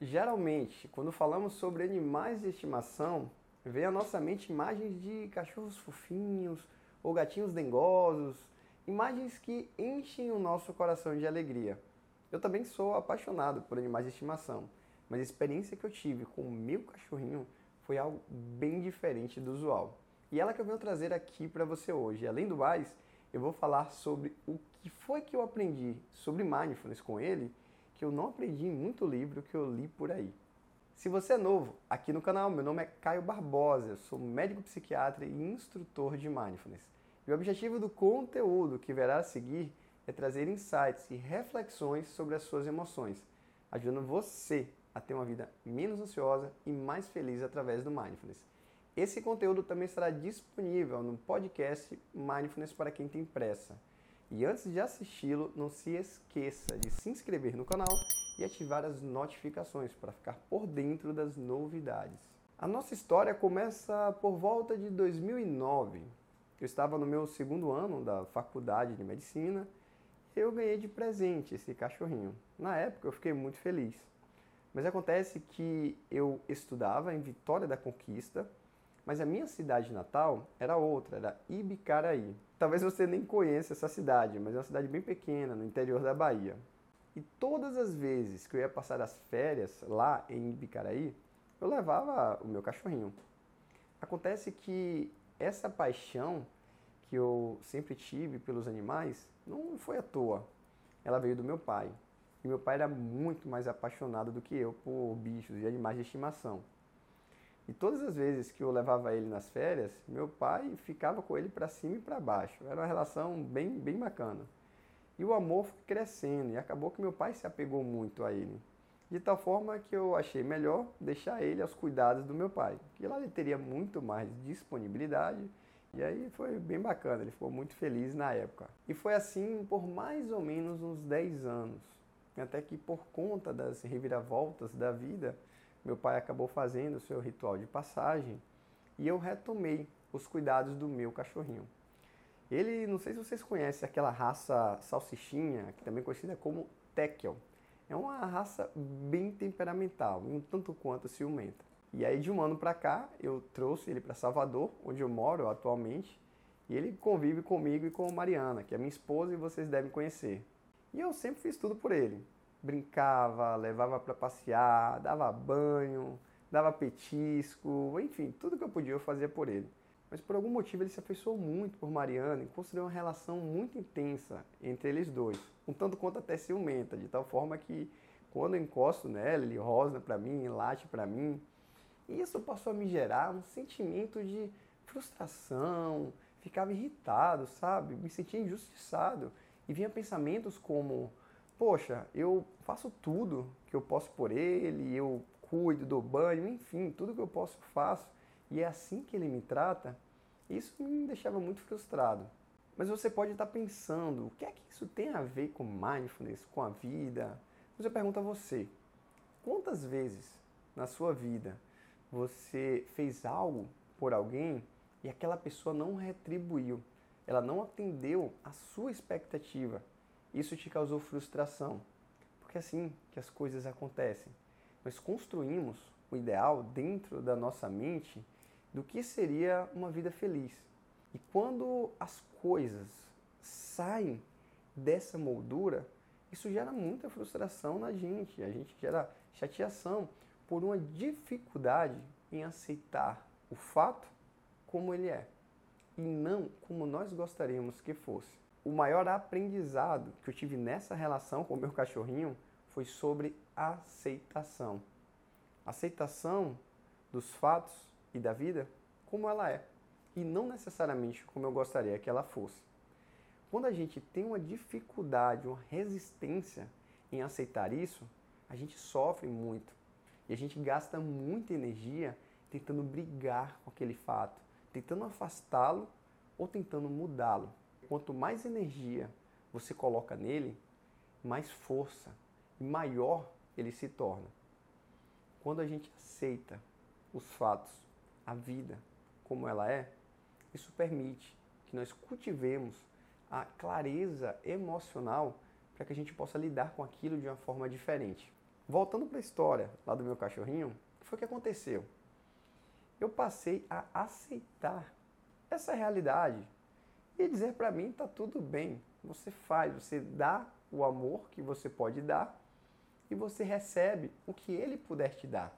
Geralmente, quando falamos sobre animais de estimação, vem à nossa mente imagens de cachorros fofinhos ou gatinhos dengosos, imagens que enchem o nosso coração de alegria. Eu também sou apaixonado por animais de estimação, mas a experiência que eu tive com o meu cachorrinho foi algo bem diferente do usual. E ela que eu venho trazer aqui para você hoje. Além do mais, eu vou falar sobre o que foi que eu aprendi sobre mindfulness com ele que eu não aprendi em muito livro que eu li por aí. Se você é novo aqui no canal, meu nome é Caio Barbosa, eu sou médico psiquiatra e instrutor de mindfulness. E o objetivo do conteúdo que verá a seguir é trazer insights e reflexões sobre as suas emoções, ajudando você a ter uma vida menos ansiosa e mais feliz através do mindfulness. Esse conteúdo também estará disponível no podcast Mindfulness para quem tem pressa. E antes de assisti-lo, não se esqueça de se inscrever no canal e ativar as notificações para ficar por dentro das novidades. A nossa história começa por volta de 2009. Eu estava no meu segundo ano da faculdade de medicina e eu ganhei de presente esse cachorrinho. Na época eu fiquei muito feliz. Mas acontece que eu estudava em Vitória da Conquista mas a minha cidade natal era outra, era Ibicaraí. Talvez você nem conheça essa cidade, mas é uma cidade bem pequena, no interior da Bahia. E todas as vezes que eu ia passar as férias lá em Ibicaraí, eu levava o meu cachorrinho. Acontece que essa paixão que eu sempre tive pelos animais não foi à toa. Ela veio do meu pai. E meu pai era muito mais apaixonado do que eu por bichos e animais de estimação. E todas as vezes que eu levava ele nas férias, meu pai ficava com ele para cima e para baixo. Era uma relação bem, bem bacana. E o amor foi crescendo e acabou que meu pai se apegou muito a ele. De tal forma que eu achei melhor deixar ele aos cuidados do meu pai, que lá ele teria muito mais disponibilidade. E aí foi bem bacana, ele ficou muito feliz na época. E foi assim por mais ou menos uns 10 anos. Até que por conta das reviravoltas da vida, meu pai acabou fazendo o seu ritual de passagem e eu retomei os cuidados do meu cachorrinho. Ele, não sei se vocês conhecem aquela raça salsichinha, que também é conhecida como Tekel. É uma raça bem temperamental, um tanto quanto ciumenta. E aí de um ano para cá, eu trouxe ele para Salvador, onde eu moro atualmente, e ele convive comigo e com Mariana, que é minha esposa e vocês devem conhecer. E eu sempre fiz tudo por ele brincava, levava para passear, dava banho, dava petisco, enfim, tudo que eu podia eu fazia por ele. Mas por algum motivo ele se afeiçoou muito por Mariana e construiu uma relação muito intensa entre eles dois, um tanto quanto até ciumenta, de tal forma que quando eu encosto nela, ele rosna para mim, late para mim. E isso passou a me gerar um sentimento de frustração, ficava irritado, sabe? Me sentia injustiçado. E vinha pensamentos como poxa, eu faço tudo que eu posso por ele, eu cuido, dou banho, enfim, tudo que eu posso faço, e é assim que ele me trata, isso me deixava muito frustrado. Mas você pode estar pensando, o que é que isso tem a ver com mindfulness, com a vida? Mas eu pergunto a você, quantas vezes na sua vida você fez algo por alguém e aquela pessoa não retribuiu, ela não atendeu a sua expectativa? Isso te causou frustração. Porque é assim que as coisas acontecem. Nós construímos o ideal dentro da nossa mente do que seria uma vida feliz. E quando as coisas saem dessa moldura, isso gera muita frustração na gente. A gente gera chateação por uma dificuldade em aceitar o fato como ele é e não como nós gostaríamos que fosse o maior aprendizado que eu tive nessa relação com o meu cachorrinho foi sobre aceitação. Aceitação dos fatos e da vida como ela é e não necessariamente como eu gostaria que ela fosse. Quando a gente tem uma dificuldade, uma resistência em aceitar isso, a gente sofre muito e a gente gasta muita energia tentando brigar com aquele fato, tentando afastá-lo ou tentando mudá-lo. Quanto mais energia você coloca nele, mais força e maior ele se torna. Quando a gente aceita os fatos, a vida como ela é, isso permite que nós cultivemos a clareza emocional para que a gente possa lidar com aquilo de uma forma diferente. voltando para a história lá do meu cachorrinho, o que foi que aconteceu? Eu passei a aceitar essa realidade e dizer para mim tá tudo bem. Você faz, você dá o amor que você pode dar e você recebe o que ele puder te dar.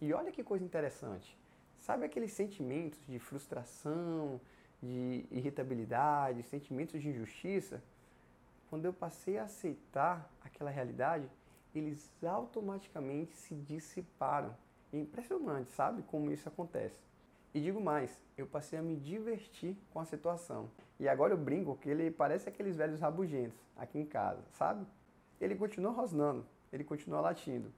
E olha que coisa interessante. Sabe aqueles sentimentos de frustração, de irritabilidade, sentimentos de injustiça? Quando eu passei a aceitar aquela realidade, eles automaticamente se dissiparam. É impressionante, sabe como isso acontece. E digo mais, eu passei a me divertir com a situação. E agora eu brinco que ele parece aqueles velhos rabugentos aqui em casa, sabe? Ele continua rosnando, ele continua latindo.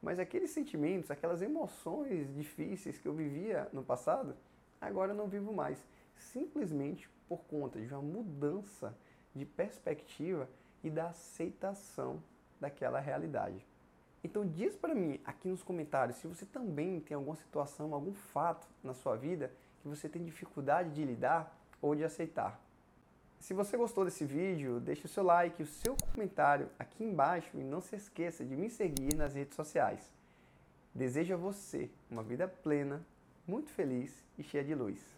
Mas aqueles sentimentos, aquelas emoções difíceis que eu vivia no passado, agora eu não vivo mais. Simplesmente por conta de uma mudança de perspectiva e da aceitação daquela realidade. Então diz para mim aqui nos comentários se você também tem alguma situação, algum fato na sua vida que você tem dificuldade de lidar ou de aceitar. Se você gostou desse vídeo, deixe o seu like, o seu comentário aqui embaixo e não se esqueça de me seguir nas redes sociais. Desejo a você uma vida plena, muito feliz e cheia de luz.